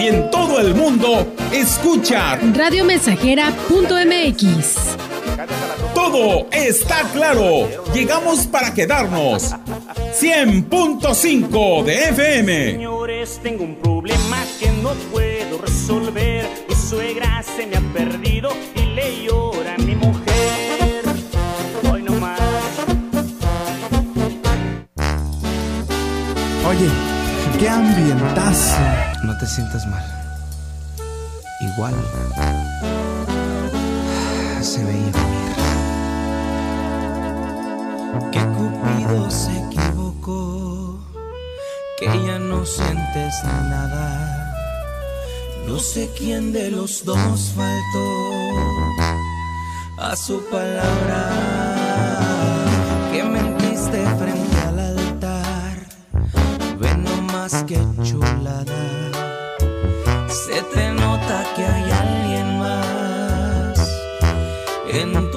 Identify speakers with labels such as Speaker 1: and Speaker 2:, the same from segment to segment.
Speaker 1: Y en todo el mundo, escucha
Speaker 2: radiomensajera.mx.
Speaker 1: Todo está claro. Llegamos para quedarnos. 100.5 de FM.
Speaker 3: Señores, tengo un problema que no puedo resolver. Mi suegra se me ha perdido y le llora a mi mujer. Hoy no más.
Speaker 4: Oye, qué ambientazo.
Speaker 5: Te sientas mal. Igual se veía venir.
Speaker 6: Que Cupido se equivocó, que ya no sientes nada. No sé quién de los dos faltó a su palabra. Que mentiste frente al altar, ve nomás que chulada. Se te nota que hay alguien más en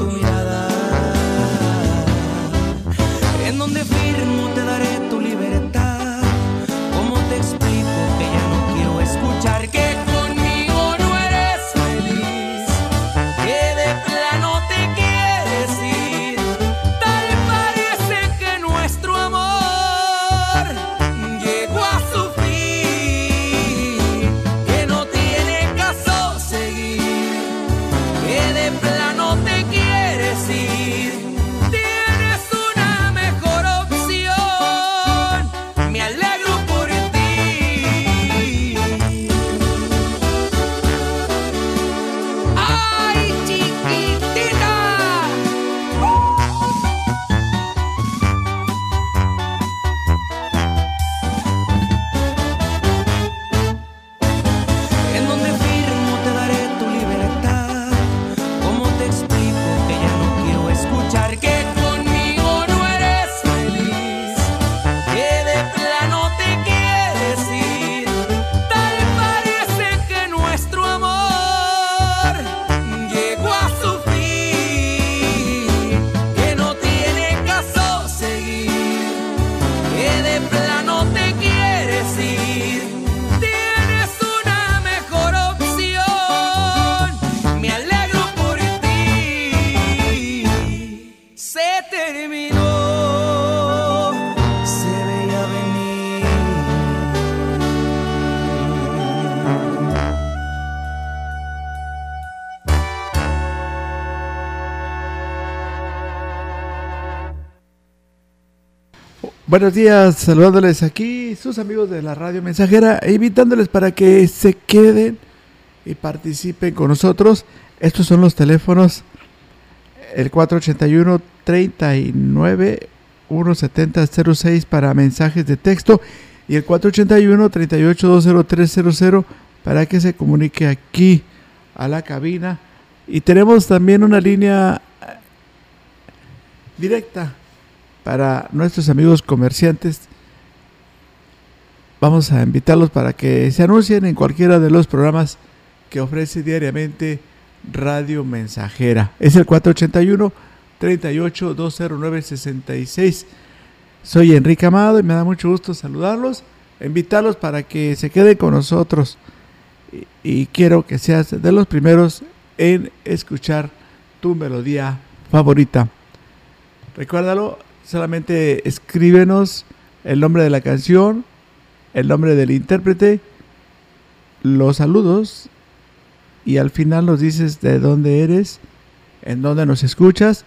Speaker 4: Buenos días, saludándoles aquí sus amigos de la radio mensajera e invitándoles para que se queden y participen con nosotros. Estos son los teléfonos, el 481 39 170 06 para mensajes de texto y el 481 38 20300 para que se comunique aquí a la cabina. Y tenemos también una línea eh, directa para nuestros amigos comerciantes. Vamos a invitarlos para que se anuncien en cualquiera de los programas que ofrece diariamente Radio Mensajera. Es el 481 38 209 66. Soy Enrique Amado y me da mucho gusto saludarlos, invitarlos para que se queden con nosotros. Y, y quiero que seas de los primeros en escuchar tu melodía favorita. Recuérdalo, solamente escríbenos el nombre de la canción, el nombre del intérprete, los saludos y al final nos dices de dónde eres, en dónde nos escuchas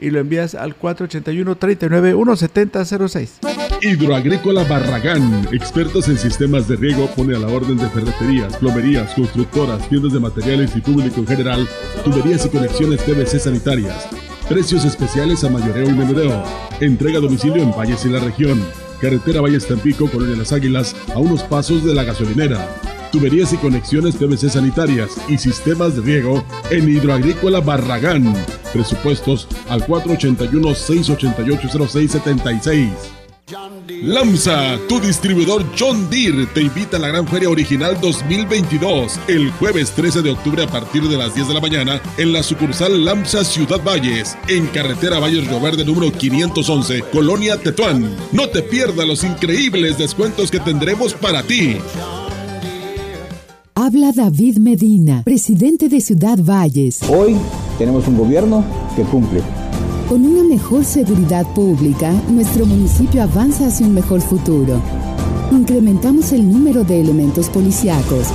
Speaker 4: y lo envías al 481 39 170 06.
Speaker 7: Hidroagrícola Barragán, expertos en sistemas de riego, pone a la orden de ferreterías, plomerías, constructoras, tiendas de materiales y público en general, tuberías y conexiones PVC sanitarias. Precios especiales a mayoreo y menudeo. Entrega a domicilio en Valles y la región. Carretera Valles Tampico, Colonia Las Águilas, a unos pasos de la gasolinera.
Speaker 8: tuberías y conexiones PVC sanitarias y sistemas de riego en Hidroagrícola Barragán. Presupuestos al 481-688-0676. Lamsa, tu distribuidor John Deere, te invita a la Gran Feria Original 2022 el jueves 13 de octubre a partir de las 10 de la mañana en la sucursal Lamsa Ciudad Valles, en carretera Valles Río Verde número 511, Colonia Tetuán. No te pierdas los increíbles descuentos que tendremos para ti.
Speaker 2: Habla David Medina, presidente de Ciudad Valles.
Speaker 9: Hoy tenemos un gobierno que cumple.
Speaker 2: Con una mejor seguridad pública, nuestro municipio avanza hacia un mejor futuro. Incrementamos el número de elementos policíacos,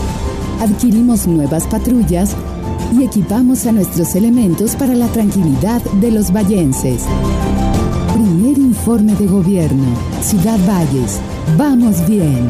Speaker 2: adquirimos nuevas patrullas y equipamos a nuestros elementos para la tranquilidad de los vallenses. Primer informe de gobierno. Ciudad Valles. Vamos bien.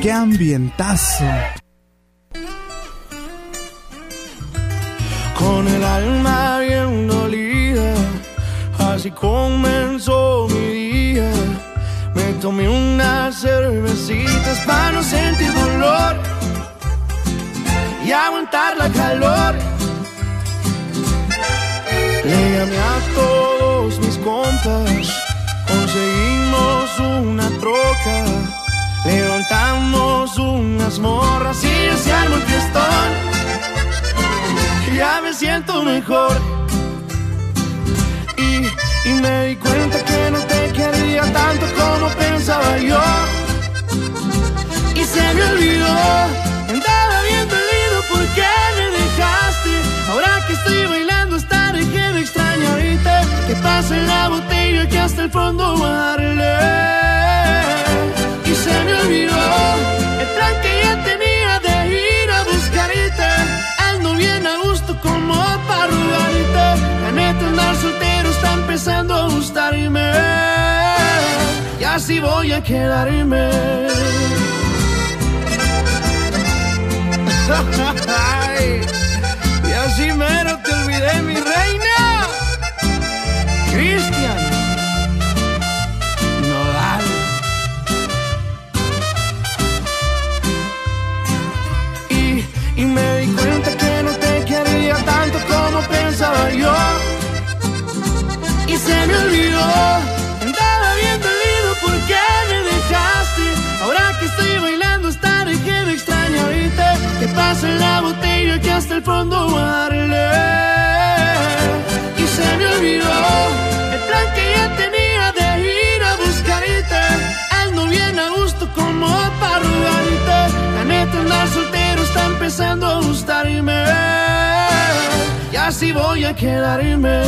Speaker 10: qué ambientazo.
Speaker 11: Con el alma bien dolida, así comenzó mi día. Me tomé unas cervecitas para no sentir dolor y aguantar la calor. Le llamé a todos mis compas, conseguimos una troca, unas morras y se armó el fiestón. Ya me siento mejor y, y me di cuenta que no te quería tanto como pensaba yo. Y se me olvidó, andaba bien dolido porque me dejaste. Ahora que estoy bailando hasta dejé de extrañarte. Que pase la botella que hasta el fondo darle. Y se me olvidó el plan que ya tenía de ir a buscarte. Ando bien a gusto como para rogarte. La neta andar soltero está empezando a gustarme. Y así voy a quedarme. Y así mero Y se me olvidó. Andaba bien dolido porque me dejaste. Ahora que estoy bailando hasta dejé de extrañarte. Que pase la botella que hasta el fondo darle. Y se me olvidó el plan que ya tenía de ir a buscarte. Ando bien a gusto como para rogarte. La neta andar soltero está empezando a gustarme. Y así voy a quedarme.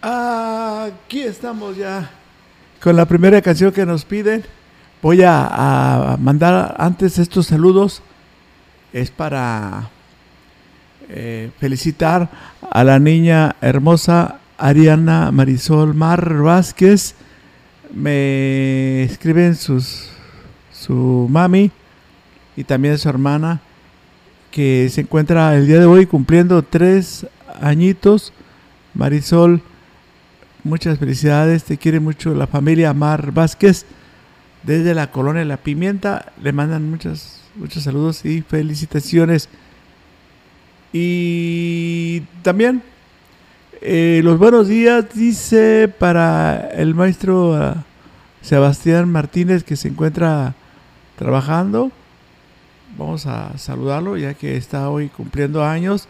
Speaker 4: Aquí estamos ya con la primera canción que nos piden. Voy a mandar antes estos saludos. Es para eh, felicitar a la niña hermosa Ariana Marisol Mar Vázquez. Me escriben sus, su mami y también su hermana que se encuentra el día de hoy cumpliendo tres añitos. Marisol, muchas felicidades, te quiere mucho la familia Mar Vázquez desde la colonia La Pimienta. Le mandan muchos, muchos saludos y felicitaciones. Y también eh, los buenos días dice para el maestro uh, Sebastián Martínez que se encuentra trabajando. Vamos a saludarlo ya que está hoy cumpliendo años.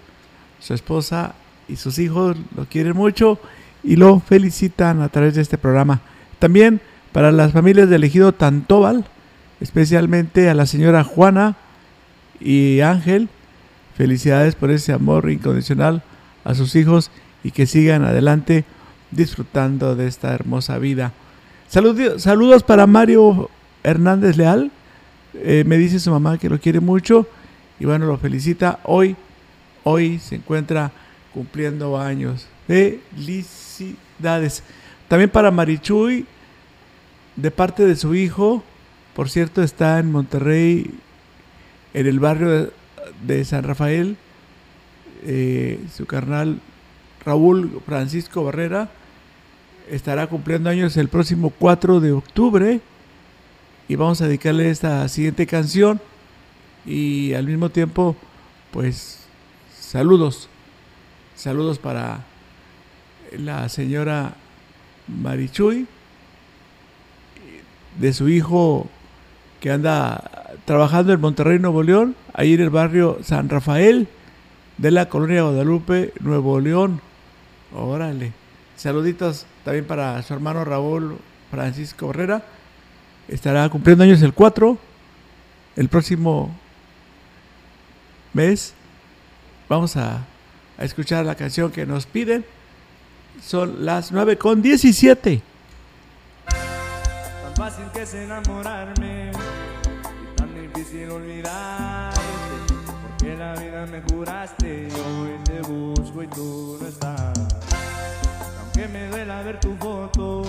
Speaker 4: Su esposa y sus hijos lo quieren mucho y lo felicitan a través de este programa. También para las familias del ejido Tantóbal, especialmente a la señora Juana y Ángel, felicidades por ese amor incondicional a sus hijos y que sigan adelante disfrutando de esta hermosa vida. saludos para Mario Hernández Leal, eh, me dice su mamá que lo quiere mucho y bueno, lo felicita. Hoy, hoy se encuentra cumpliendo años. Felicidades. También para Marichuy, de parte de su hijo, por cierto, está en Monterrey, en el barrio de, San Rafael, eh, su carnal Raúl Francisco Barrera estará cumpliendo años el próximo 4 de octubre y vamos a dedicarle esta siguiente canción y al mismo tiempo pues saludos. Saludos para la señora Marichuy de su hijo que anda trabajando en Monterrey, Nuevo León, ahí en el barrio San Rafael de la colonia Guadalupe, Nuevo León. Órale. Saluditos también para su hermano Raúl Francisco Herrera. Estará cumpliendo años el 4, el próximo mes. Vamos a, escuchar la canción que nos piden. Son las 9 con 17
Speaker 12: fácil que es enamorarme difícil olvidarte. Porque la vida me juraste y hoy te busco y tú no estás. Aunque me duela ver tu foto,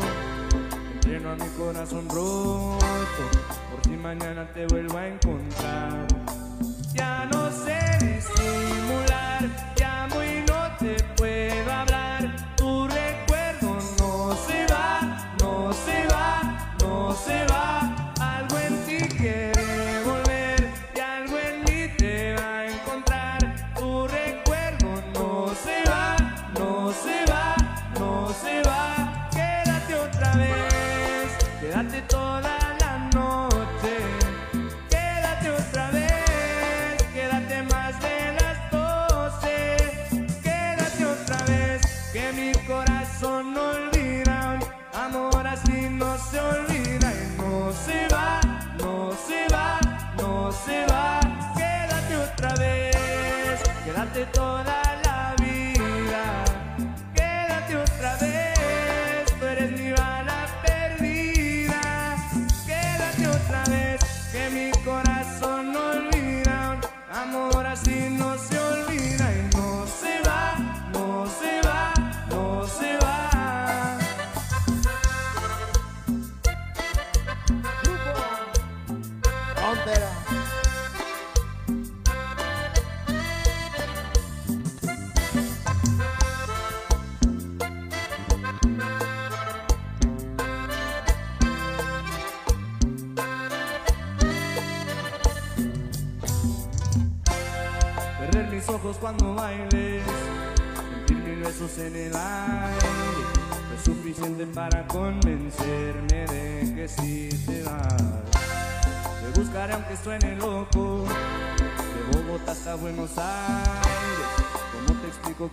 Speaker 12: lleno a mi corazón roto. Por si mañana te vuelvo a encontrar. Ya no sé disimular,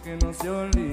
Speaker 12: que no sé olvidar?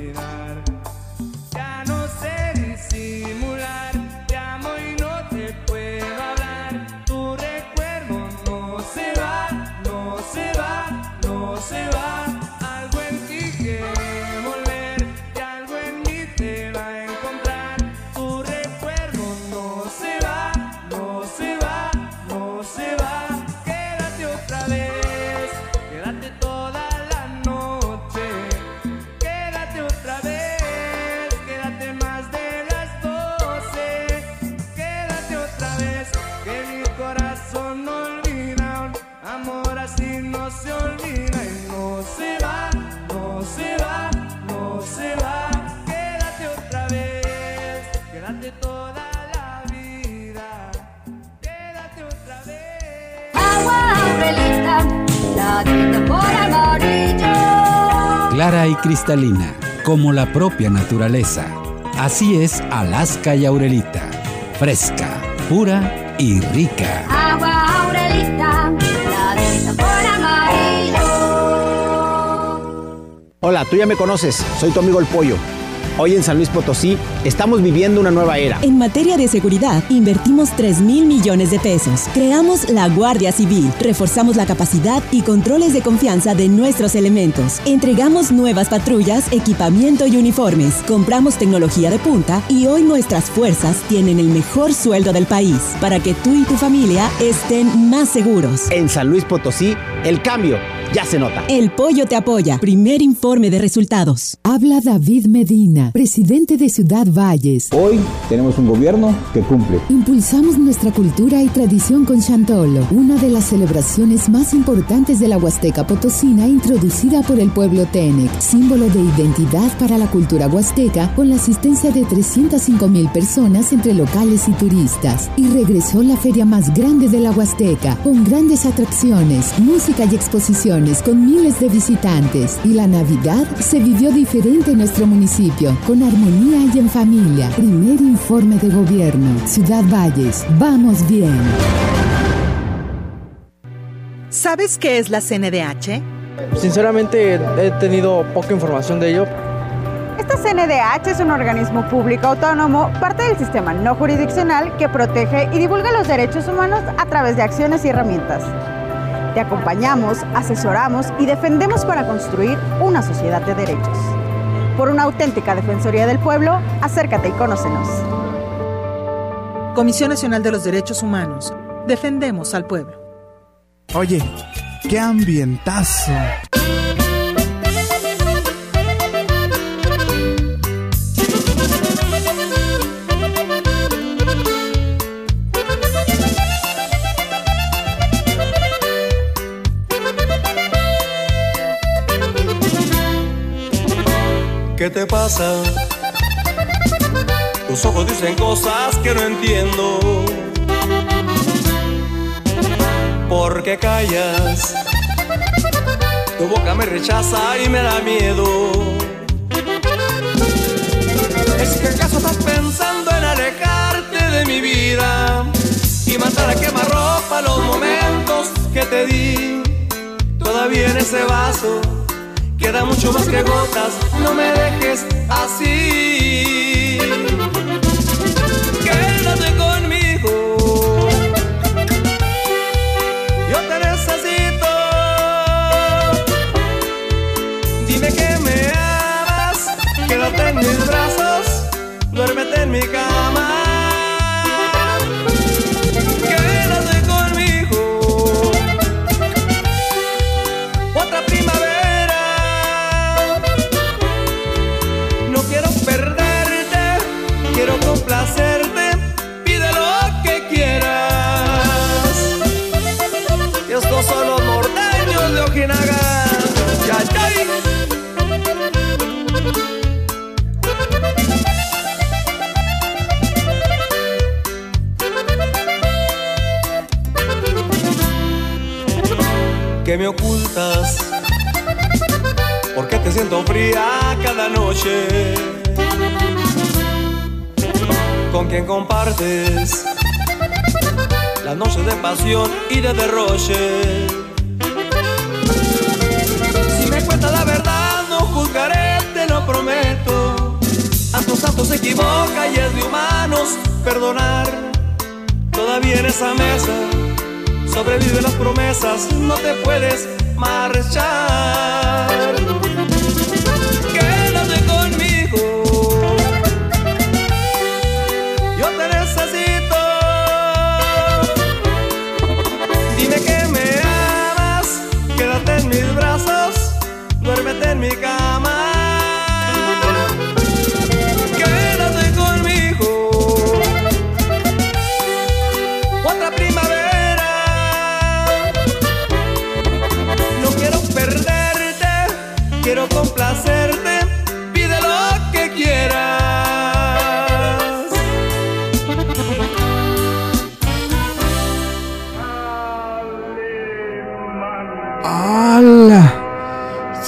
Speaker 13: Cristalina, como la propia naturaleza. Así es Alaska y Aurelita. Fresca, pura y rica.
Speaker 14: Agua Aurelita, por amarillo.
Speaker 15: Hola, tú ya me conoces, soy tu amigo el pollo. Hoy en San Luis Potosí estamos viviendo una nueva era.
Speaker 16: En materia de seguridad, invertimos 3 mil millones de pesos. Creamos la Guardia Civil. Reforzamos la capacidad y controles de confianza de nuestros elementos. Entregamos nuevas patrullas, equipamiento y uniformes. Compramos tecnología de punta y hoy nuestras fuerzas tienen el mejor sueldo del país para que tú y tu familia estén más seguros.
Speaker 15: En San Luis Potosí, el cambio ya se nota.
Speaker 16: El pollo te apoya. Primer informe de resultados.
Speaker 2: Habla David Medina, presidente de Ciudad Valles.
Speaker 9: Hoy tenemos un gobierno que cumple.
Speaker 2: Impulsamos nuestra cultura y tradición con Chantolo, una de las celebraciones más importantes de la Huasteca Potosina introducida por el pueblo Tenec, símbolo de identidad para la cultura huasteca con la asistencia de 305 mil personas entre locales y turistas. Y regresó la feria más grande de la Huasteca, con grandes atracciones, música y exposiciones con miles de visitantes y la Navidad se vivió diferente en nuestro municipio, con armonía y en familia. Primer informe de gobierno. Ciudad Valles, vamos bien.
Speaker 17: ¿Sabes qué es la CNDH?
Speaker 18: Sinceramente he tenido poca información de ello.
Speaker 19: Esta CNDH es un organismo público autónomo, parte del sistema no jurisdiccional que protege y divulga los derechos humanos a través de acciones y herramientas. Te acompañamos, asesoramos y defendemos para construir una sociedad de derechos. Por una auténtica Defensoría del Pueblo, acércate y conócenos.
Speaker 17: Comisión Nacional de los Derechos Humanos. Defendemos al pueblo.
Speaker 10: Oye, qué ambientazo.
Speaker 20: ¿Qué te pasa? Tus ojos dicen cosas que no entiendo. ¿Por qué callas? Tu boca me rechaza y me da miedo. ¿Es que acaso estás pensando en alejarte de mi vida y matar a quemarropa los momentos que te di? Todavía en ese vaso queda mucho más que gotas, no me dejes así. Quédate conmigo, yo te necesito. Dime que me amas, quédate en mis brazos, duérmete en mi cama. Ocultas? ¿Por qué te siento fría cada noche? ¿Con quién compartes las noches de pasión y de derroche? Si me cuentas la verdad, no juzgaré, te lo prometo. Santo santo se equivoca y es de humanos perdonar. Todavía en esa mesa sobreviven las promesas, no te puedes marchar. Quédate conmigo, yo te necesito. Dime que me amas, quédate en mis brazos, duérmete en mi cama.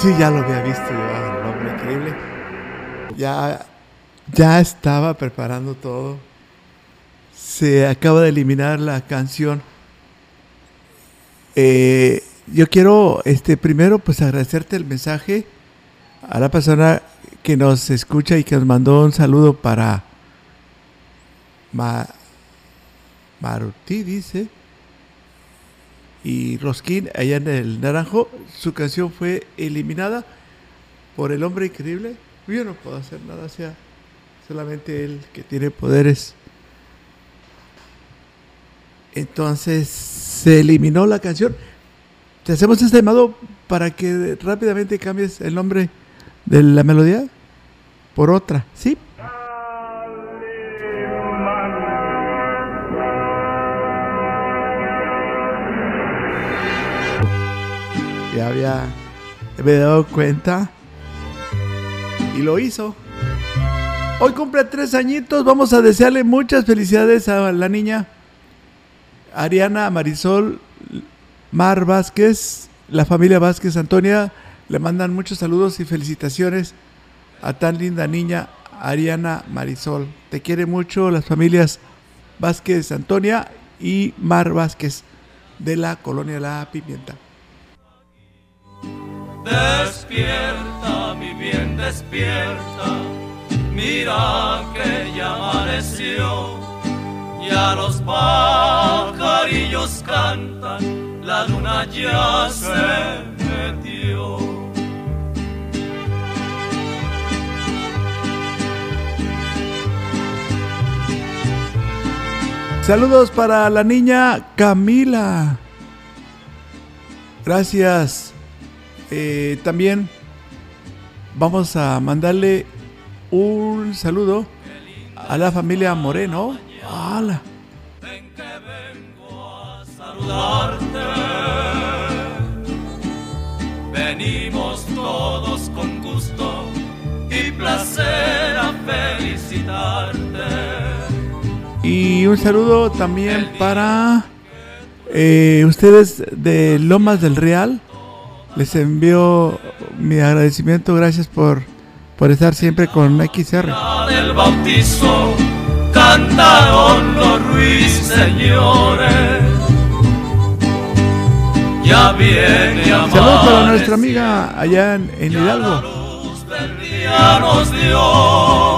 Speaker 4: Sí, ya lo había visto yo, el hombre increíble. Ya, ya estaba preparando todo. Se acaba de eliminar la canción. Eh, yo quiero, este, primero, pues agradecerte el mensaje a la persona que nos escucha y que nos mandó un saludo para Ma- Maruti, dice. Y Rosquín, allá en el Naranjo, su canción fue eliminada por el hombre increíble. Yo no puedo hacer nada, sea solamente él que tiene poderes. Entonces se eliminó la canción. Te hacemos este llamado para que rápidamente cambies el nombre de la melodía por otra, ¿sí? Ya había me dado cuenta y lo hizo. Hoy cumple tres añitos. Vamos a desearle muchas felicidades a la niña Ariana Marisol Mar Vázquez, la familia Vázquez Antonia. Le mandan muchos saludos y felicitaciones a tan linda niña Ariana Marisol. Te quiere mucho las familias Vázquez Antonia y Mar Vázquez de la colonia La Pimienta.
Speaker 6: Despierta, mi bien, despierta. Mira que ya amaneció. Ya los pajarillos cantan, la luna ya se metió.
Speaker 4: Saludos para la niña Camila. Gracias. Eh, también vamos a mandarle un saludo a la familia Moreno. ¡Hala!
Speaker 6: saludarte. Venimos todos con gusto y placer a felicitarte.
Speaker 4: Y un saludo también para eh, ustedes de Lomas del Real. Les envío mi agradecimiento. Gracias por, por estar siempre con XR.
Speaker 6: Del bautizo cantaron los ruiseñores. Ya viene a
Speaker 4: Saludos para nuestra amiga allá en, en Hidalgo.
Speaker 6: ya nos dio.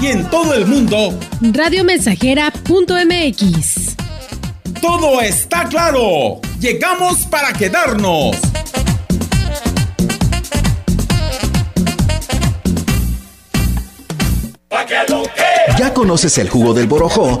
Speaker 1: Y en todo el mundo,
Speaker 21: Radiomensajera.mx.
Speaker 1: todo está claro. Llegamos para quedarnos.
Speaker 22: ¿Ya conoces el jugo del borojó?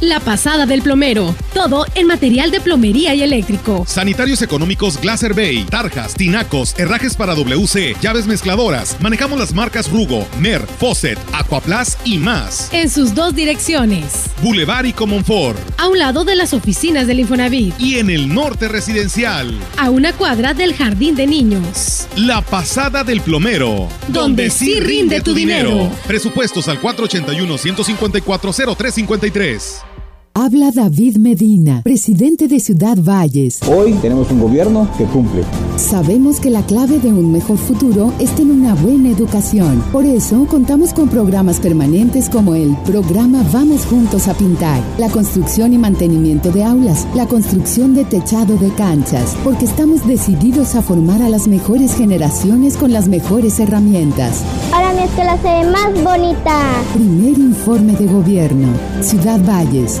Speaker 21: La pasada del plomero. Todo en material de plomería y eléctrico.
Speaker 23: Sanitarios económicos Glaser Bay, tarjas, tinacos, herrajes para WC, llaves mezcladoras. Manejamos las marcas Rugo, Mer, Fosset, Aquaplas y más.
Speaker 21: En sus dos direcciones.
Speaker 23: Boulevard y Comonfort.
Speaker 21: A un lado de las oficinas del Infonavit.
Speaker 23: Y en el norte residencial.
Speaker 21: A una cuadra del jardín de niños.
Speaker 23: La pasada del plomero.
Speaker 21: Donde sí rinde tu dinero.
Speaker 23: Presupuestos al 481-154-0353.
Speaker 2: Habla David Medina, presidente de Ciudad Valles.
Speaker 9: Hoy tenemos un gobierno que cumple.
Speaker 2: Sabemos que la clave de un mejor futuro es tener una buena educación. Por eso contamos con programas permanentes como el programa Vamos Juntos a Pintar, la construcción y mantenimiento de aulas, la construcción de techado de canchas, porque estamos decididos a formar a las mejores generaciones con las mejores herramientas.
Speaker 14: Ahora mi escuela se ve más bonita.
Speaker 2: Primer informe de gobierno. Ciudad Valles.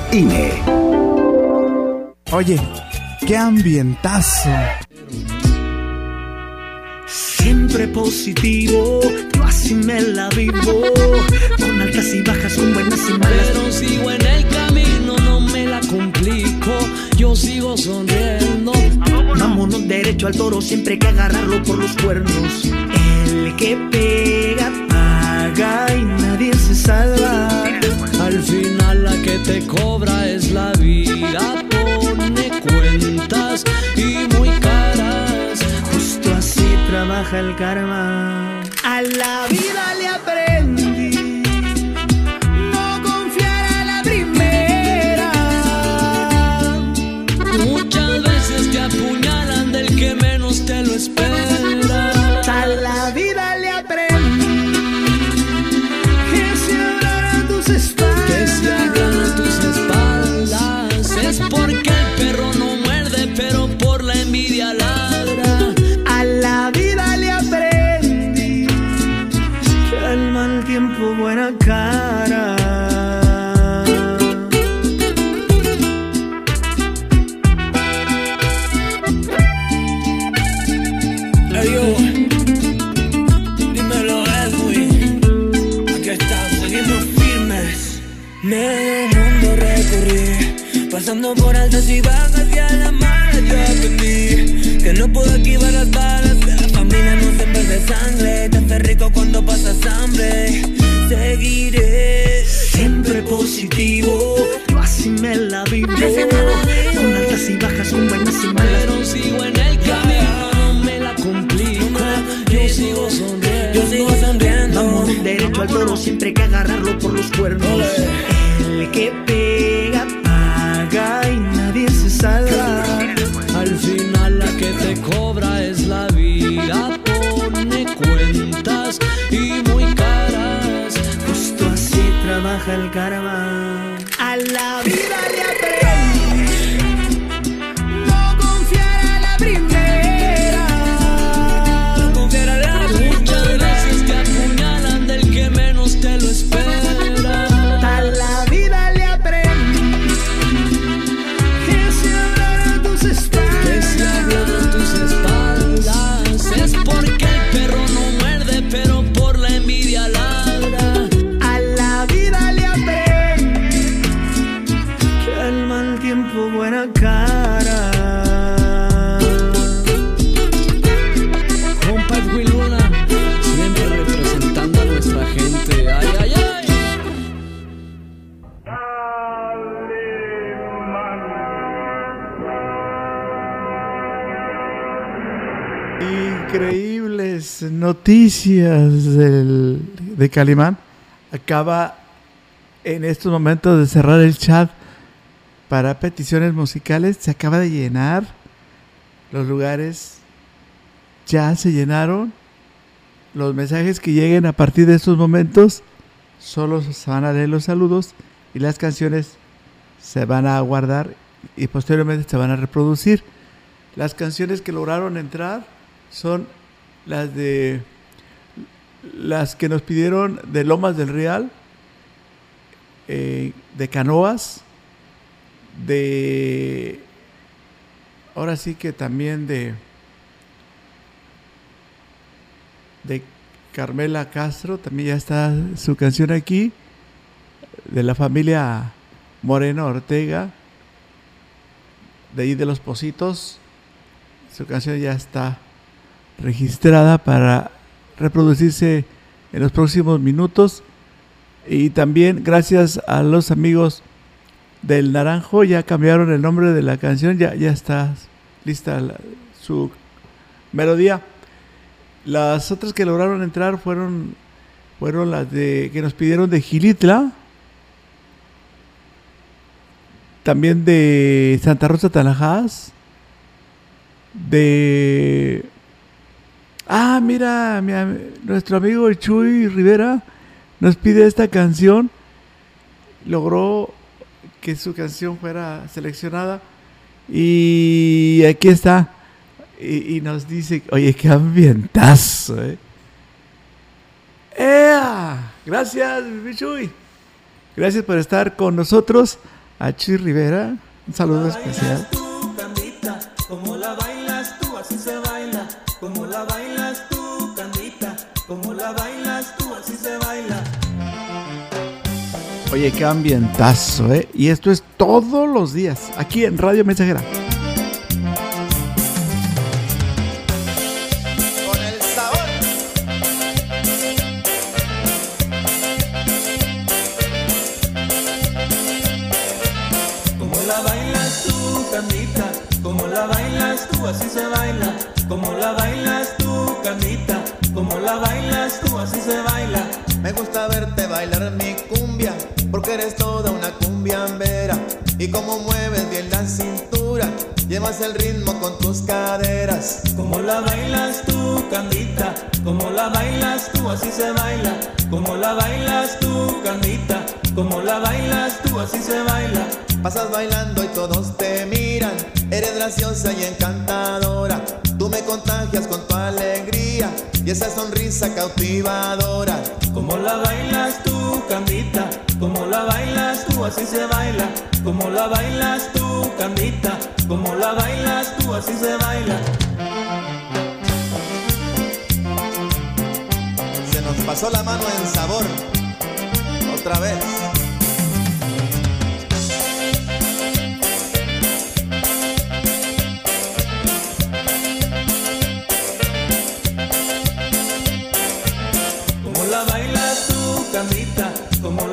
Speaker 24: INE.
Speaker 4: Oye, qué ambientazo.
Speaker 11: Siempre positivo, yo así me la vivo. Con altas y bajas, con buenas y malas.
Speaker 25: Pero sigo en el camino, no me la complico. Yo sigo sonriendo.
Speaker 11: Vámonos derecho al toro, siempre hay que agarrarlo por los cuernos. El que pega, paga y nadie se salva.
Speaker 25: Que te cobra es la vida. Pone cuentas y muy caras.
Speaker 11: Justo así trabaja el karma. A la vida le aprendí. Medio mundo recorrí, pasando por altas y bajas y a la mala yo aprendí que no puedo esquivar las balas, la familia no se de sangre, te hace rico cuando pasas hambre. Seguiré siempre positivo, yo así me la vivo, con altas y bajas, y malas.
Speaker 25: Pero sigo en el camino, no me la complico. Yo sigo sonriendo.
Speaker 11: Vamos derecho al toro, siempre que agarrarlo por los cuernos. El que pega, paga y nadie se salva.
Speaker 25: Al final la que te cobra es la vida. Pone cuentas y muy caras.
Speaker 11: Justo así
Speaker 25: nunca el karma.
Speaker 4: Noticias del- de Calimán. Acaba en estos momentos de cerrar el chat para peticiones musicales. Se acaba de llenar. Los lugares ya se llenaron. Los mensajes que lleguen a partir de estos momentos solo se van a leer los saludos y las canciones se van a guardar y posteriormente se van a reproducir. Las canciones que lograron entrar son las de las que nos pidieron de Lomas del Real, eh, de Canoas, de ahora sí que también de de Carmela Castro, también ya está su canción aquí, de la familia Moreno Ortega, de ahí de los Positos, su canción ya está registrada para reproducirse en los próximos minutos. Y también gracias a los amigos del Naranjo ya cambiaron el nombre de la canción, ya, ya está lista la- su melodía. Las otras que lograron entrar fueron, fueron las de que nos pidieron de Gilitla, también de Santa Rosa Tanajás, de... Ah, mira, mi nuestro amigo Chuy Rivera nos pide esta canción. Logró que su canción fuera seleccionada. Y aquí está. Y, y nos dice, oye, qué ambientazo, ¿eh? ¡Ea! Gracias, Chuy. Gracias por estar con nosotros. A Chuy Rivera, un saludo especial.
Speaker 25: tú, Candita, como la bailas tú, así se baila. Como la bailas tú, Candita, como la bailas tú, así se baila.
Speaker 4: Oye, qué ambientazo, ¿eh? Y esto es todos los días, aquí en Radio Mensajera.
Speaker 26: Con tus caderas.
Speaker 25: Como la bailas tú, Candita, como la bailas tú, así se baila. Como la bailas tú, Candita, como la bailas tú, así se baila.
Speaker 26: Pasas bailando y todos te miran, eres graciosa y encantadora. Tú me contagias con tu alegría y esa sonrisa cautivadora.
Speaker 25: Como la bailas tú, Candita, como la bailas tú, así se baila. Como la bailas tú, Candita, como la bailas tú, así se baila.
Speaker 26: Se nos pasó la mano en sabor. Otra vez.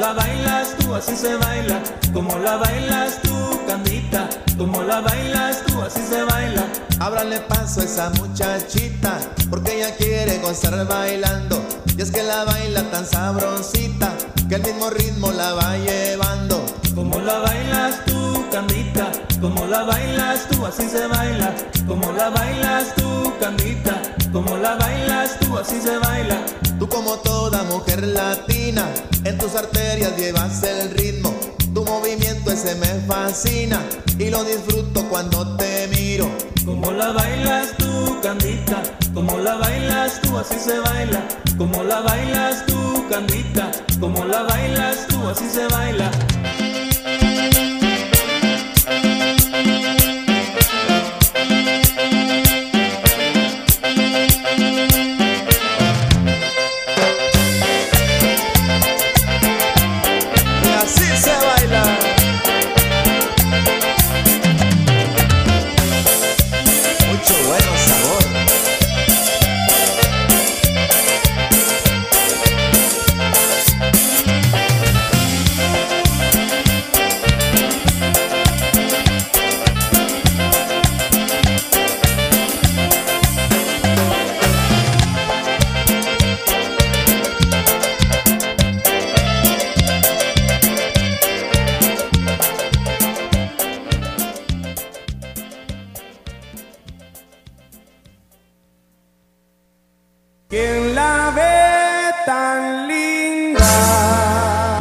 Speaker 25: La bailas tú, así se baila. Como la bailas tú, Candita, como la bailas tú, así se baila.
Speaker 26: Ábrale paso a esa muchachita, porque ella quiere gozar bailando. Y es que la baila tan sabrosita, que el mismo ritmo la va llevando.
Speaker 25: Como la bailas tú, Candita, como la bailas tú, así se baila. Como la bailas tú, Candita, como la bailas tú, así se baila.
Speaker 26: Tú como toda mujer latina, en tus arterias llevas el ritmo. Tu movimiento ese me fascina y lo disfruto cuando te miro.
Speaker 27: Como la bailas tú, Candita, como la bailas tú, así se baila. Como la bailas tú, Candita, como la bailas tú, así se baila.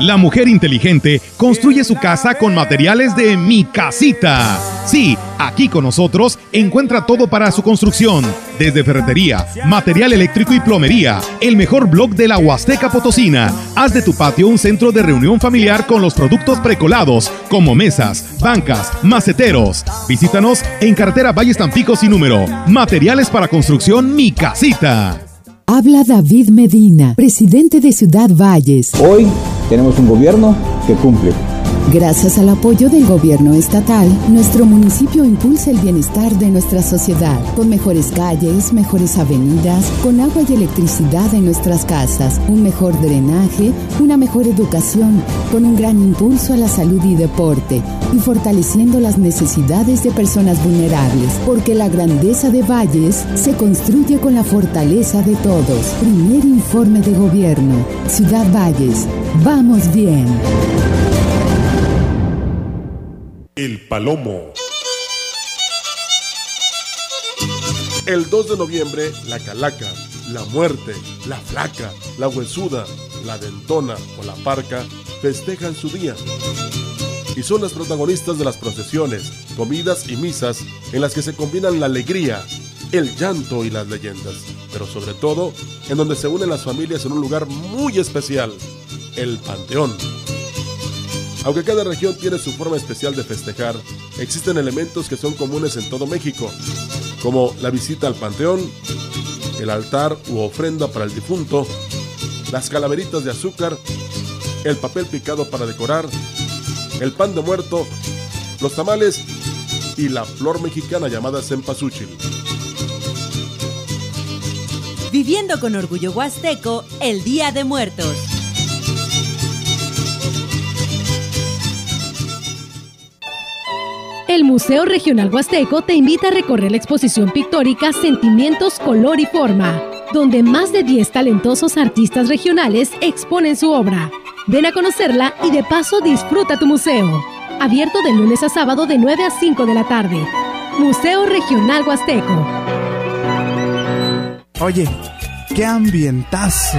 Speaker 27: La
Speaker 23: mujer inteligente construye su casa con materiales de Mi Casita. Sí, aquí con nosotros encuentra todo para su construcción, desde ferretería, material eléctrico y plomería. El mejor blog de la Huasteca Potosina. Haz de tu patio un centro de reunión familiar con los productos precolados, como mesas, bancas, maceteros. Visítanos en carretera Valles Tampico sin número. Materiales para construcción Mi Casita.
Speaker 2: Habla David Medina, presidente de Ciudad Valles.
Speaker 9: Hoy tenemos un gobierno que cumple.
Speaker 2: Gracias al apoyo del gobierno estatal, nuestro municipio impulsa el bienestar de nuestra sociedad, con mejores calles, mejores avenidas, con agua y electricidad en nuestras casas, un mejor drenaje, una mejor educación, con un gran impulso a la salud y deporte, y fortaleciendo las necesidades de personas vulnerables, porque la grandeza de Valles se construye con la fortaleza de todos. Primer informe de gobierno. Ciudad Valles. Vamos bien.
Speaker 8: El Palomo. El 2 de noviembre, la calaca, la muerte, la flaca, la huesuda, la dentona o la parca festejan su día. Y son las protagonistas de las procesiones, comidas y misas en las que se combinan la alegría, el llanto y las leyendas. Pero sobre todo, en donde se unen las familias en un lugar muy especial, el Panteón. Aunque cada región tiene su forma especial de festejar, existen elementos que son comunes en todo México, como la visita al panteón, el altar u ofrenda para el difunto, las calaveritas de azúcar, el papel picado para decorar, el pan de muerto, los tamales y la flor mexicana llamada cempasúchil.
Speaker 28: Viviendo con orgullo huasteco el Día de Muertos.
Speaker 21: El Museo Regional Huasteco te invita a recorrer la exposición pictórica Sentimientos, Color y Forma, donde más de 10 talentosos artistas regionales exponen su obra. Ven a conocerla y de paso disfruta tu museo. Abierto de lunes a sábado de 9 a 5 de la tarde. Museo Regional Huasteco.
Speaker 10: Oye, qué ambientazo.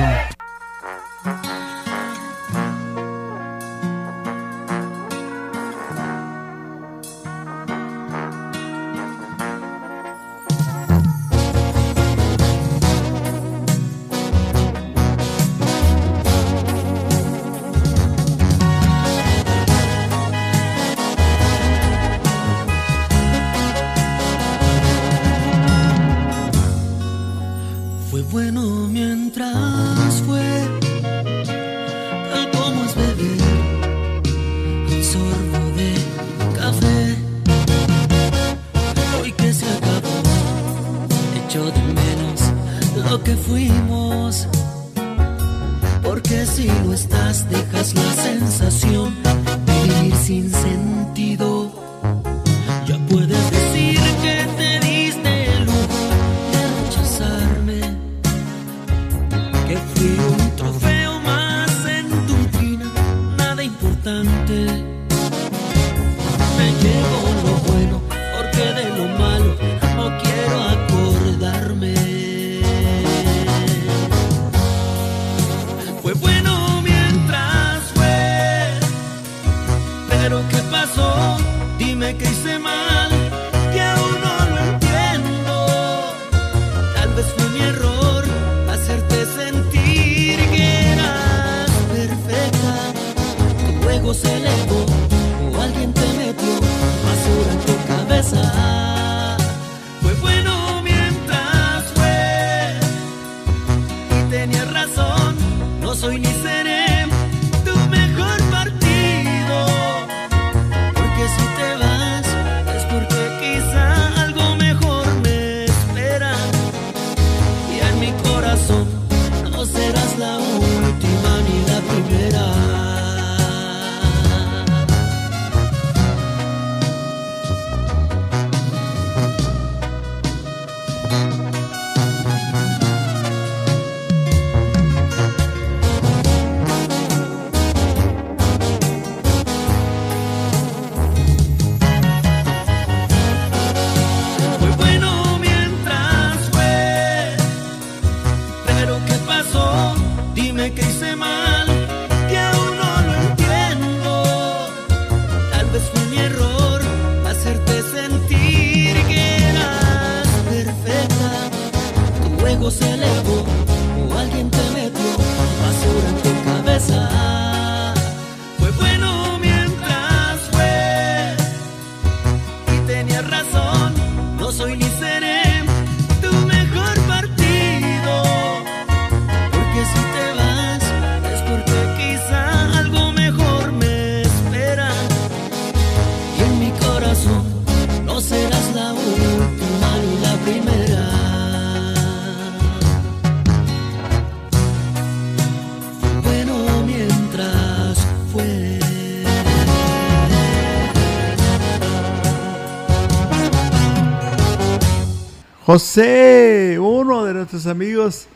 Speaker 4: José, uno de nuestros amigos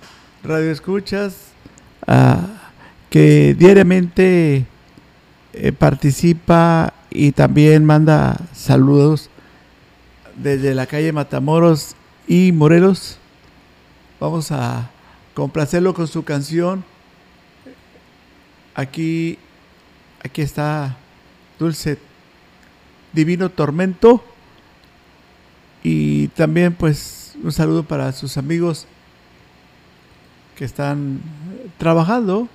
Speaker 4: radioescuchas ah, que diariamente eh, participa y también manda saludos desde la calle Matamoros y Morelos. Vamos a complacerlo con su canción. Aquí, aquí está Dulce Divino Tormento. Y también pues un saludo para sus amigos que están trabajando.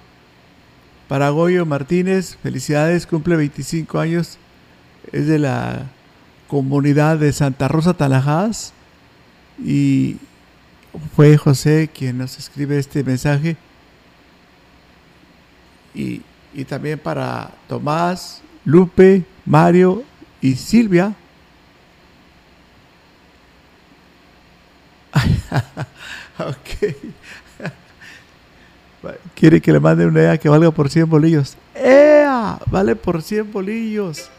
Speaker 4: Para Goyo Martínez, felicidades, cumple 25 años. Es de la comunidad de Santa Rosa Talajas. Y fue José quien nos escribe este mensaje. Y, y también para Tomás, Lupe, Mario y Silvia. ok. Quiere que le mande una EA que valga por 100 bolillos. ¡Ea! Vale por 100 bolillos.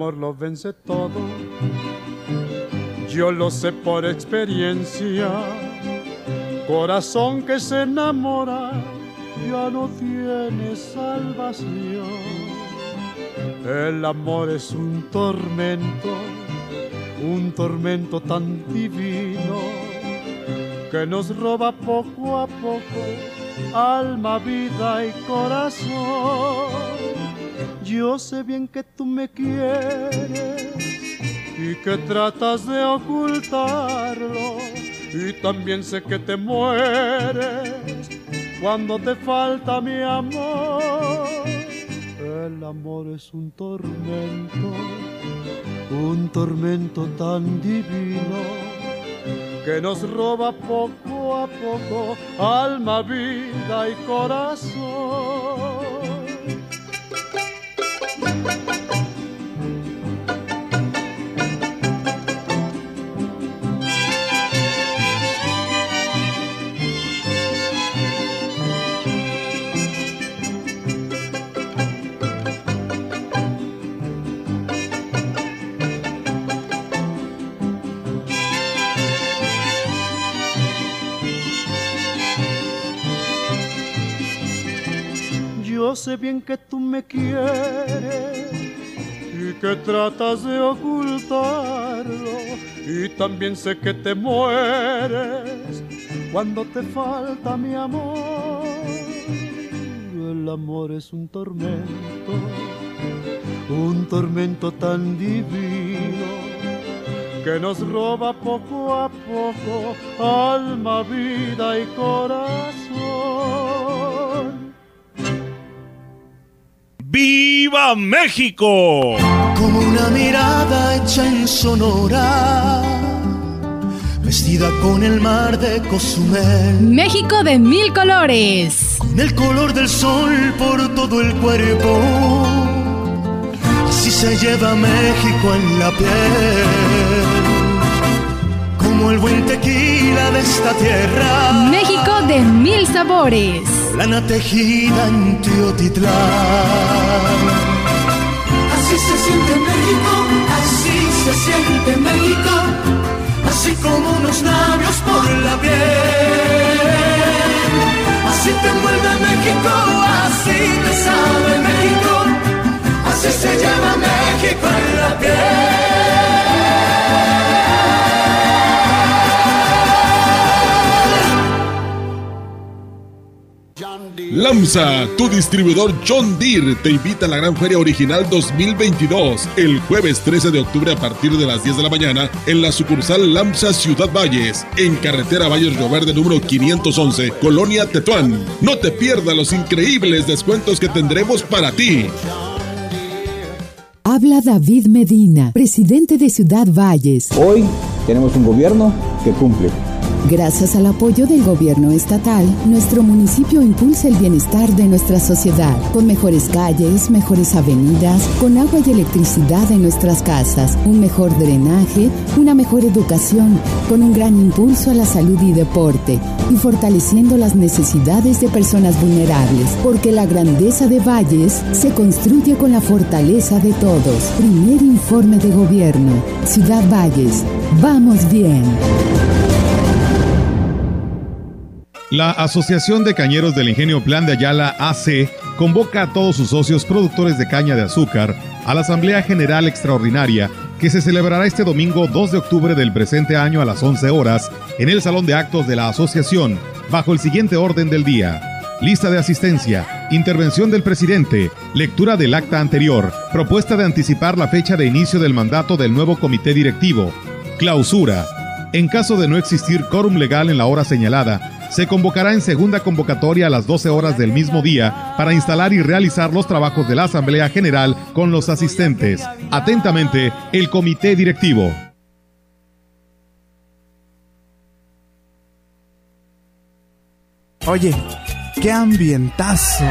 Speaker 29: Amor lo vence todo, yo lo sé por experiencia. Corazón que se enamora ya no tiene salvación. El amor es un tormento, un tormento tan divino que nos roba poco a poco alma, vida y corazón. Yo sé bien que tú me quieres y que tratas de ocultarlo. Y también sé que te mueres cuando te falta mi amor. El amor es un tormento, un tormento tan divino que nos roba poco a poco alma, vida y corazón. Sé bien que tú me quieres y que tratas de ocultarlo. Y también sé que te mueres cuando te falta mi amor. El amor es un tormento, un tormento tan divino que nos roba poco a poco alma, vida y corazón.
Speaker 30: ¡Viva México!
Speaker 31: Como una mirada hecha en Sonora vestida con el mar de Cozumel.
Speaker 21: México de mil colores.
Speaker 31: Con el color del sol por todo el cuerpo. Así se lleva México en la piel. Como el buen tequila de esta tierra.
Speaker 21: México de mil sabores.
Speaker 31: Lana tejida en Teotitlán. Así se siente México, así se siente México así como unos labios por la piel. Así te envuelve México, así te sabe México, así se llama México en la
Speaker 8: LAMSA, tu distribuidor John Deere, te invita a la Gran Feria Original 2022 el jueves 13 de octubre a partir de las 10 de la mañana en la sucursal LAMSA Ciudad Valles, en carretera Valles Río Verde número 511, Colonia Tetuán. No te pierdas los increíbles descuentos que tendremos para ti.
Speaker 2: Habla David Medina, presidente de Ciudad Valles.
Speaker 9: Hoy tenemos un gobierno que cumple.
Speaker 2: Gracias al apoyo del gobierno estatal, nuestro municipio impulsa el bienestar de nuestra sociedad, con mejores calles, mejores avenidas, con agua y electricidad en nuestras casas, un mejor drenaje, una mejor educación, con un gran impulso a la salud y deporte, y fortaleciendo las necesidades de personas vulnerables, porque la grandeza de Valles se construye con la fortaleza de todos. Primer informe de gobierno, Ciudad Valles, vamos bien.
Speaker 23: La Asociación de Cañeros del Ingenio Plan de Ayala AC convoca a todos sus socios productores de caña de azúcar a la Asamblea General Extraordinaria que se celebrará este domingo 2 de octubre del presente año a las 11 horas en el Salón de Actos de la Asociación bajo el siguiente orden del día. Lista de asistencia, intervención del presidente, lectura del acta anterior, propuesta de anticipar la fecha de inicio del mandato del nuevo comité directivo, clausura. En caso de no existir quórum legal en la hora señalada, se convocará en segunda convocatoria a las 12 horas del mismo día para instalar y realizar los trabajos de la Asamblea General con los asistentes. Atentamente, el Comité Directivo.
Speaker 4: Oye, qué ambientazo.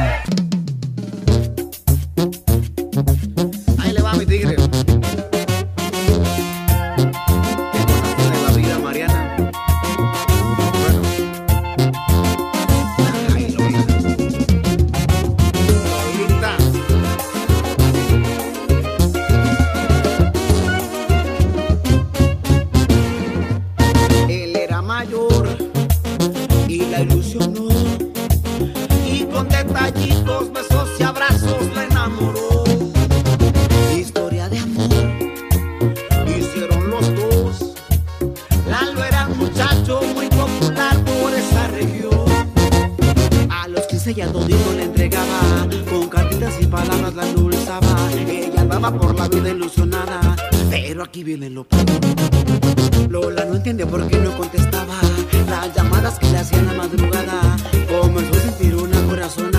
Speaker 11: Ella todito le entregaba, con cartitas y palabras la endulzaba. Ella andaba por la vida ilusionada, pero aquí viene lo peor. Lola no entiende por qué no contestaba las llamadas que le hacían la madrugada. Comenzó a sentir una corazonada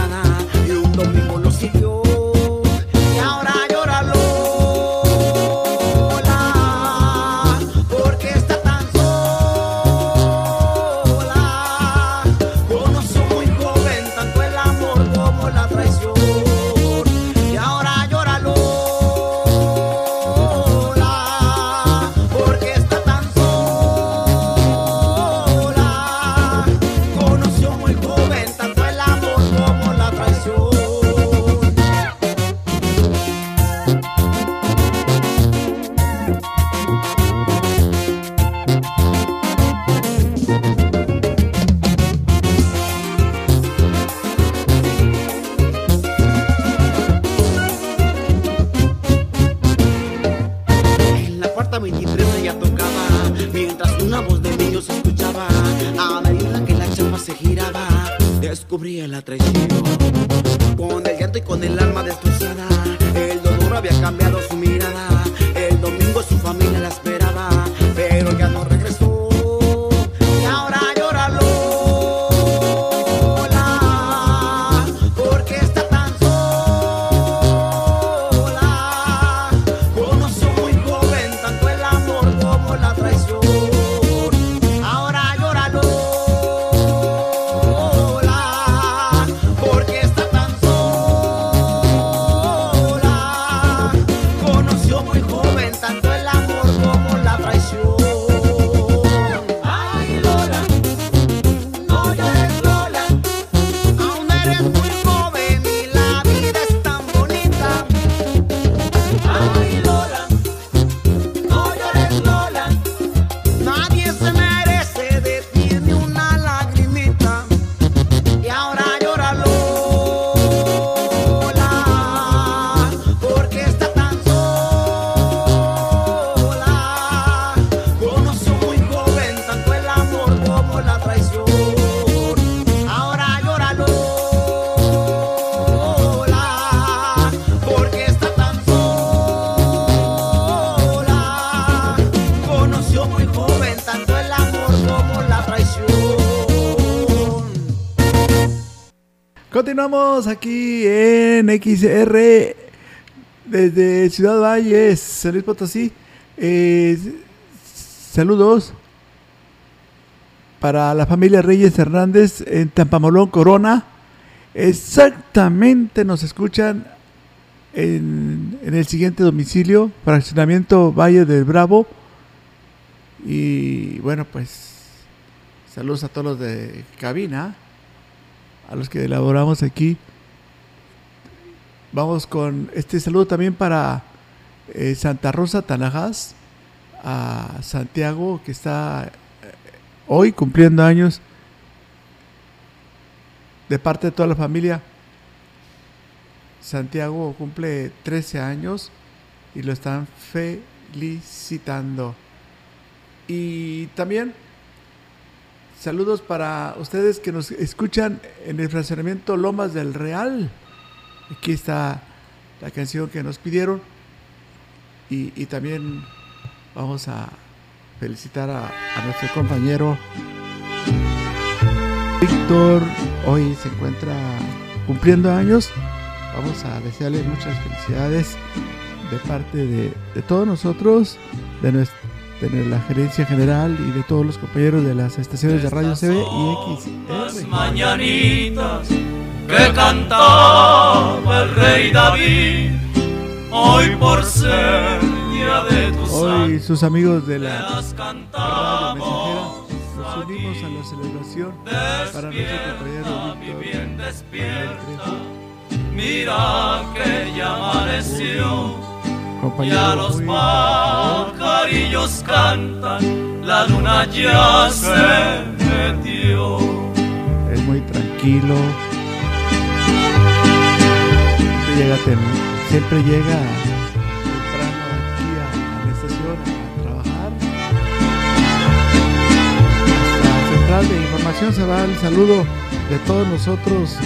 Speaker 4: Continuamos aquí en XR desde Ciudad Valles, San Luis Potosí. Eh, saludos para la familia Reyes Hernández en Tampamolón, Corona. Exactamente nos escuchan en, en el siguiente domicilio, fraccionamiento Valle del Bravo. Y bueno, pues saludos a todos los de cabina, a los que elaboramos aquí. Vamos con este saludo también para eh, Santa Rosa Tanajas, a Santiago que está eh, hoy cumpliendo años de parte de toda la familia. Santiago cumple 13 años y lo están felicitando. Y también saludos para ustedes que nos escuchan en el fraccionamiento Lomas del Real. Aquí está la canción que nos pidieron. Y, también vamos a felicitar a, nuestro compañero Víctor. Hoy se encuentra cumpliendo años. Vamos a desearle muchas felicidades de parte de, todos nosotros, de, nuestra, de la gerencia general y de todos los compañeros de las estaciones de radio CB y
Speaker 27: Las
Speaker 4: XR.
Speaker 27: mañanitas que cantaba el rey David, hoy por ser día de tu
Speaker 4: Hoy sus amigos de la
Speaker 27: las
Speaker 4: radio
Speaker 27: cantamos
Speaker 4: mensajera nos unimos a la celebración para nuestro compañero Víctor.
Speaker 27: despierta. Mira que ya amaneció.
Speaker 4: Compañero
Speaker 27: Ya los pajarillos cantan, la luna ya se metió.
Speaker 4: Es muy tranquilo. Siempre llega, siempre llega temprano aquí a, la estación a trabajar. Hasta central de información se va el saludo de todos nosotros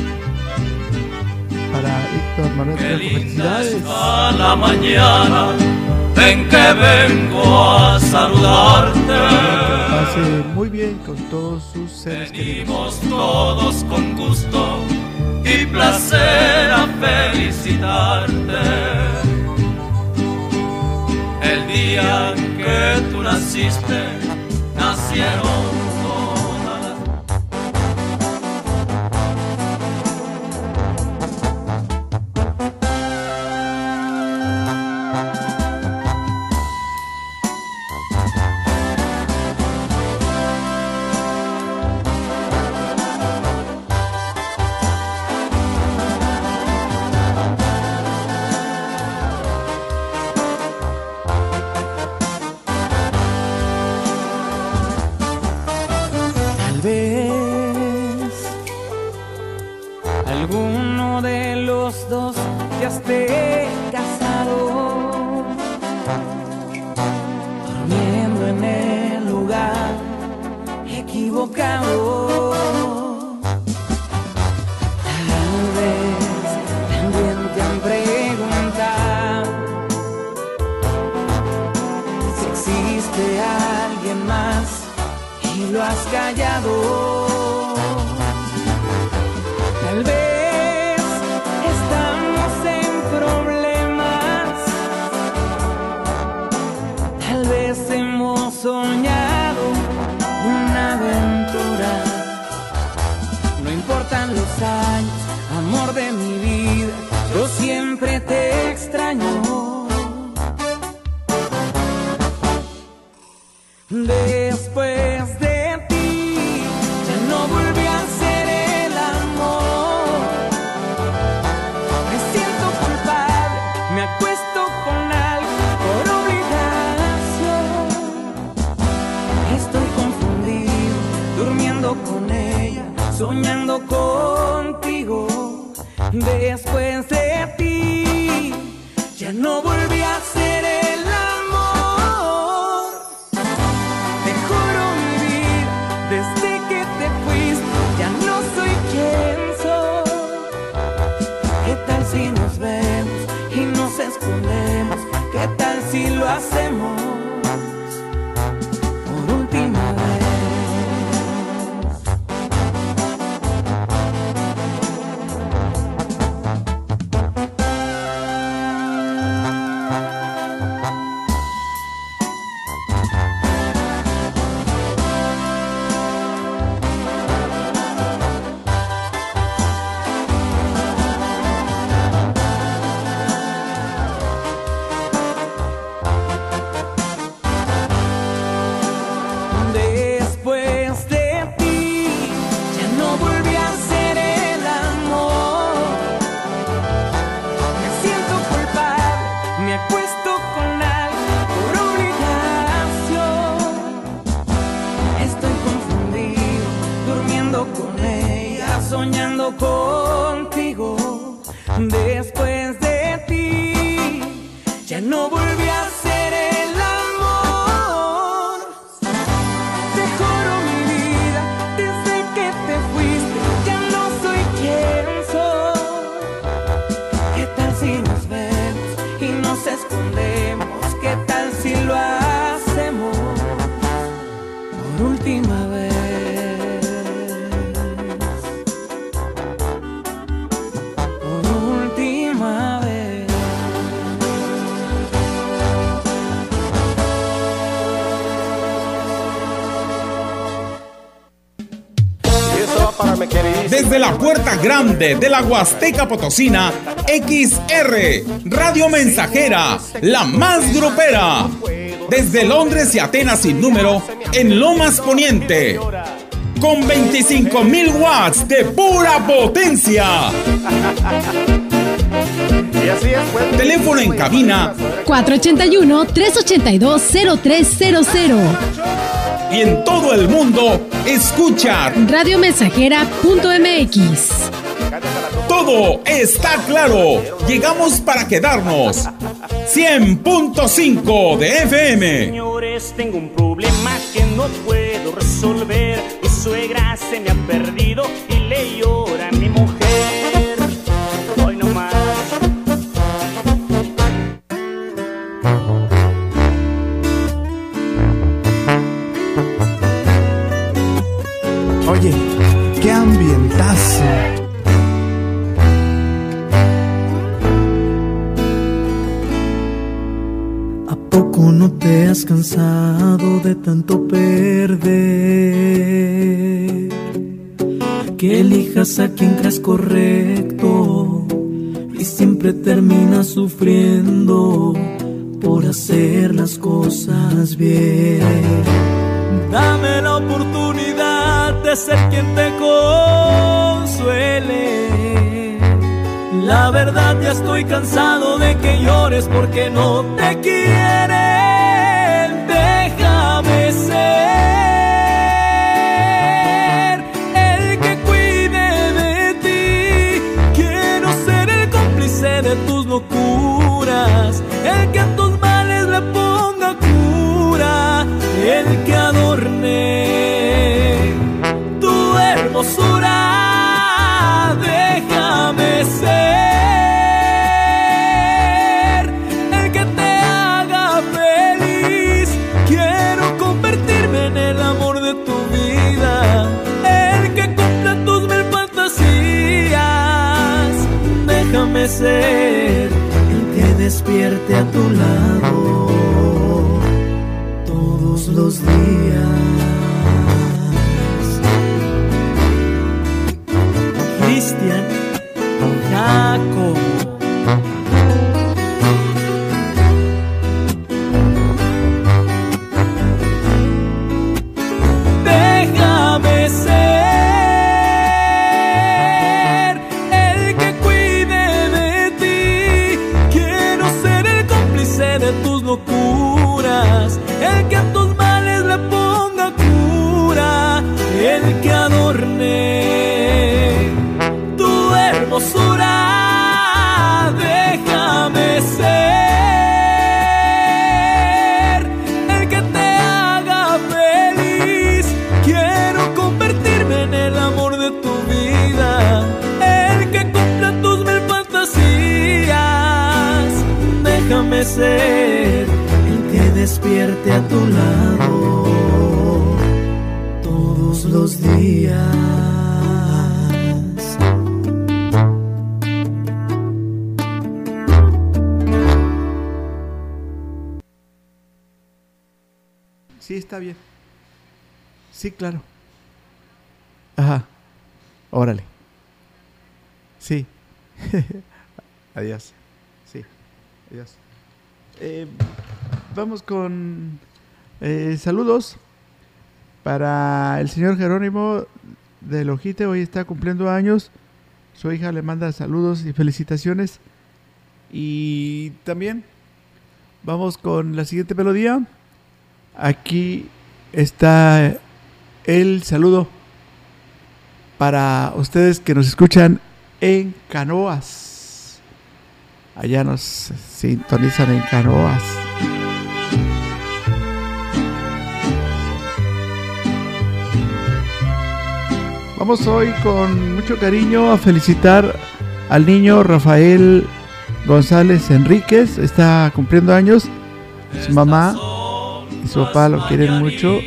Speaker 4: para Víctor Manuel.
Speaker 27: Qué
Speaker 4: Trejo.
Speaker 27: linda
Speaker 4: Felicidades.
Speaker 27: está la mañana en que vengo a saludarte.
Speaker 4: Pase muy bien con todos sus seres queridos.
Speaker 27: Venimos todos con gusto y placer a felicitarte. El día que tú naciste, nacieron
Speaker 1: grande de la Huasteca Potosina, XR, Radio Mensajera, la más grupera. Desde Londres y Atenas sin número, en Lomas Poniente. Con 25.000 watts de pura potencia. Teléfono en cabina
Speaker 21: 481-382-0300.
Speaker 1: y en todo el mundo, escucha
Speaker 21: Radiomensajera.mx.
Speaker 1: Todo está claro. Llegamos para quedarnos. 100.5 de FM.
Speaker 32: Señores, tengo un problema que no puedo resolver. Mi suegra se me ha perdido y le llora
Speaker 6: poco no te has cansado de tanto perder? Que elijas a quien creas correcto y siempre terminas sufriendo por hacer las cosas bien. Dame la oportunidad de ser quien te consuele. La verdad ya estoy cansado de que llores porque no te quieren. Déjame ser el que cuide de ti. Quiero ser el cómplice de tus locuras, el que a tus males le ponga cura, el que adorne tu hermosura. Ser el que te haga feliz. Quiero convertirme en el amor de tu vida, el que cumpla tus mil fantasías. Déjame ser el que despierte a tu lado todos los días.
Speaker 33: El que despierte a tu lado todos los días.
Speaker 4: Sí, está bien. Sí, claro. Ajá. Órale. Sí. Adiós. Sí. Adiós. Eh, vamos con eh, saludos para el señor Jerónimo de Lojite. Hoy está cumpliendo años. Su hija le manda saludos y felicitaciones. Y también vamos con la siguiente melodía. Aquí está el saludo para ustedes que nos escuchan en canoas. Allá nos sintonizan en canoas. Vamos hoy con mucho cariño a felicitar al niño Rafael González Enríquez. Está cumpliendo años. Su mamá y su papá lo quieren mucho.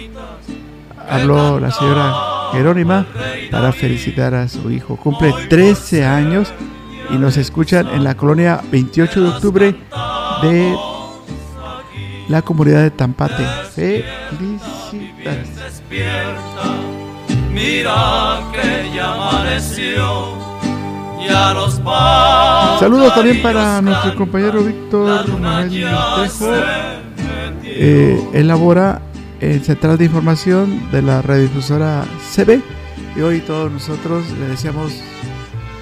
Speaker 4: Habló la señora Jerónima para felicitar a su hijo. Cumple 13 años y nos escuchan en la colonia 28 de octubre de la comunidad de Tampate. Felicidades. Saludos también para nuestro compañero Víctor Manuel Trejo. Eh, elabora en Central de Información de la radiodifusora CB. Y hoy todos nosotros le deseamos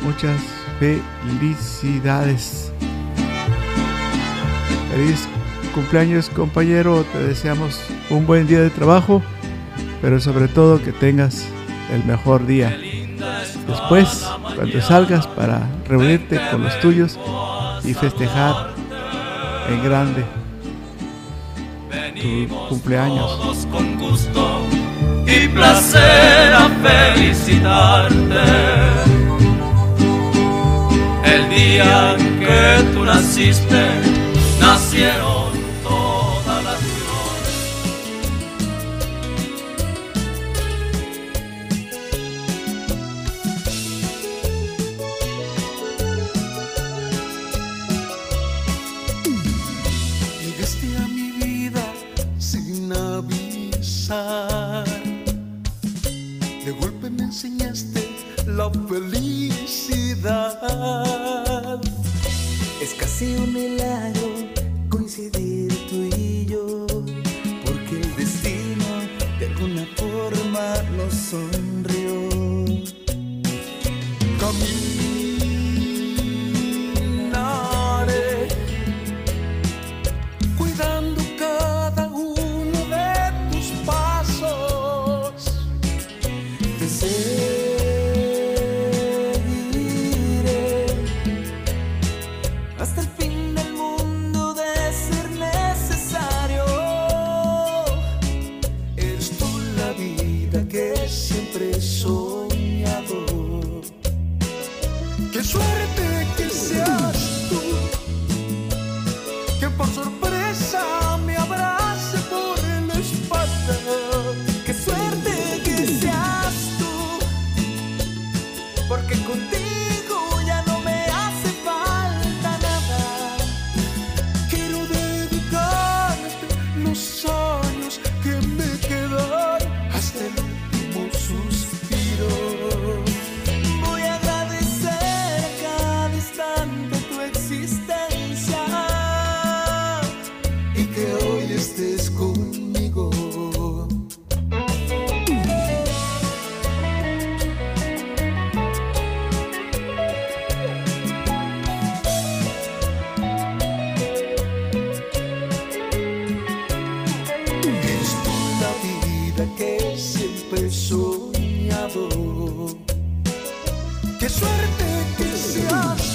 Speaker 4: muchas felicidades. Feliz cumpleaños compañero, te deseamos un buen día de trabajo, pero sobre todo que tengas el mejor día. Después, cuando salgas para reunirte con los tuyos y festejar en grande tu cumpleaños.
Speaker 6: y placer a felicitarte. Que tú naciste, nacieron
Speaker 34: suerte que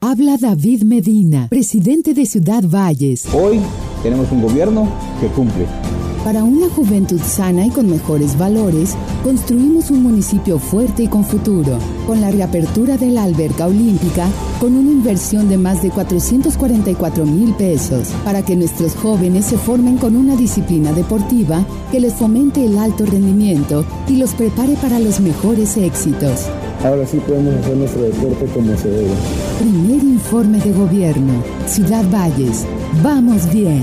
Speaker 2: Habla David Medina, presidente de Ciudad Valles.
Speaker 9: Hoy tenemos un gobierno que cumple.
Speaker 2: Para una juventud sana y con mejores valores, construimos un municipio fuerte y con futuro. Con la reapertura de la alberca olímpica, con una inversión de más de 444 mil pesos, para que nuestros jóvenes se formen con una disciplina deportiva que les fomente el alto rendimiento y los prepare para los mejores éxitos.
Speaker 9: Ahora sí podemos hacer nuestro deporte como se debe.
Speaker 2: Primer informe de gobierno. Ciudad Valles. Vamos bien.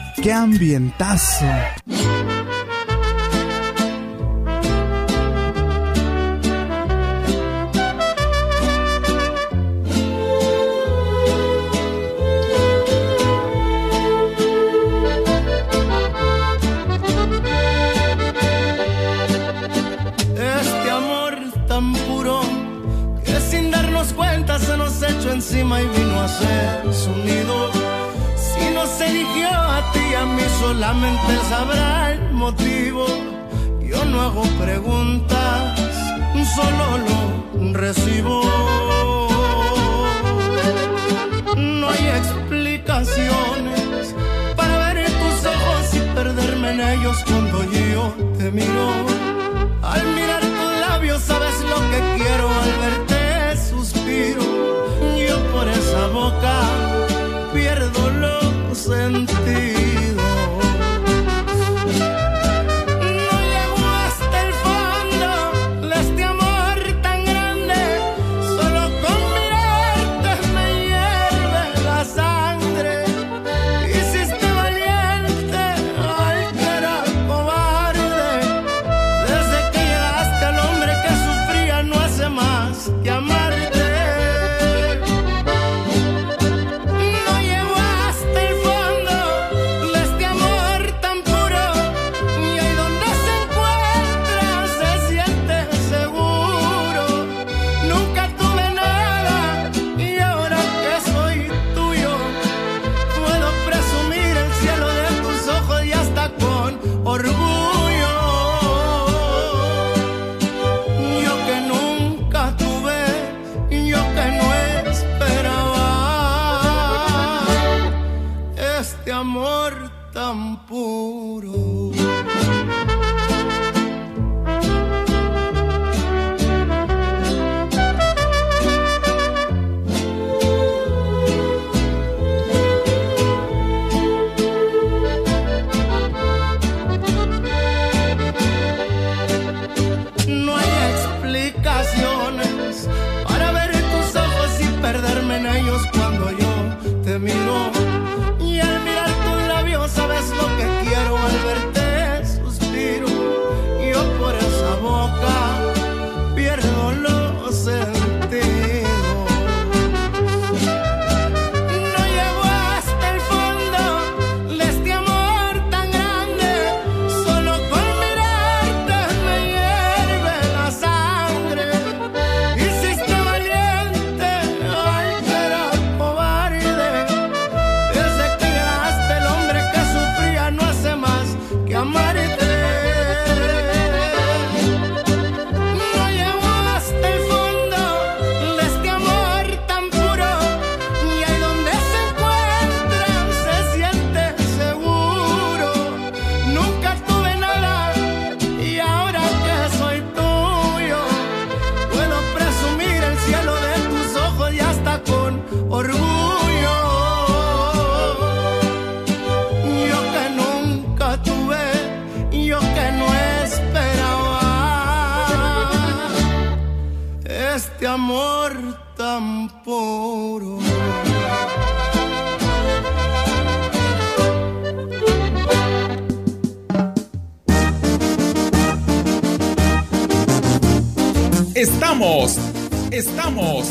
Speaker 10: qué ambientazo.
Speaker 11: Este amor tan puro que sin darnos cuenta se nos echó encima y vino a ser su nido. Eligió a ti y a mí solamente sabrá el motivo. Yo no hago preguntas, solo lo recibo. No hay explicaciones para ver tus ojos y perderme en ellos cuando yo te miro. Al mirar tus labios sabes lo que quiero, al verte suspiro. Yo por esa boca los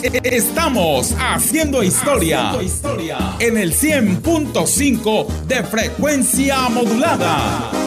Speaker 1: Estamos haciendo historia, en el 100.5 de frecuencia modulada.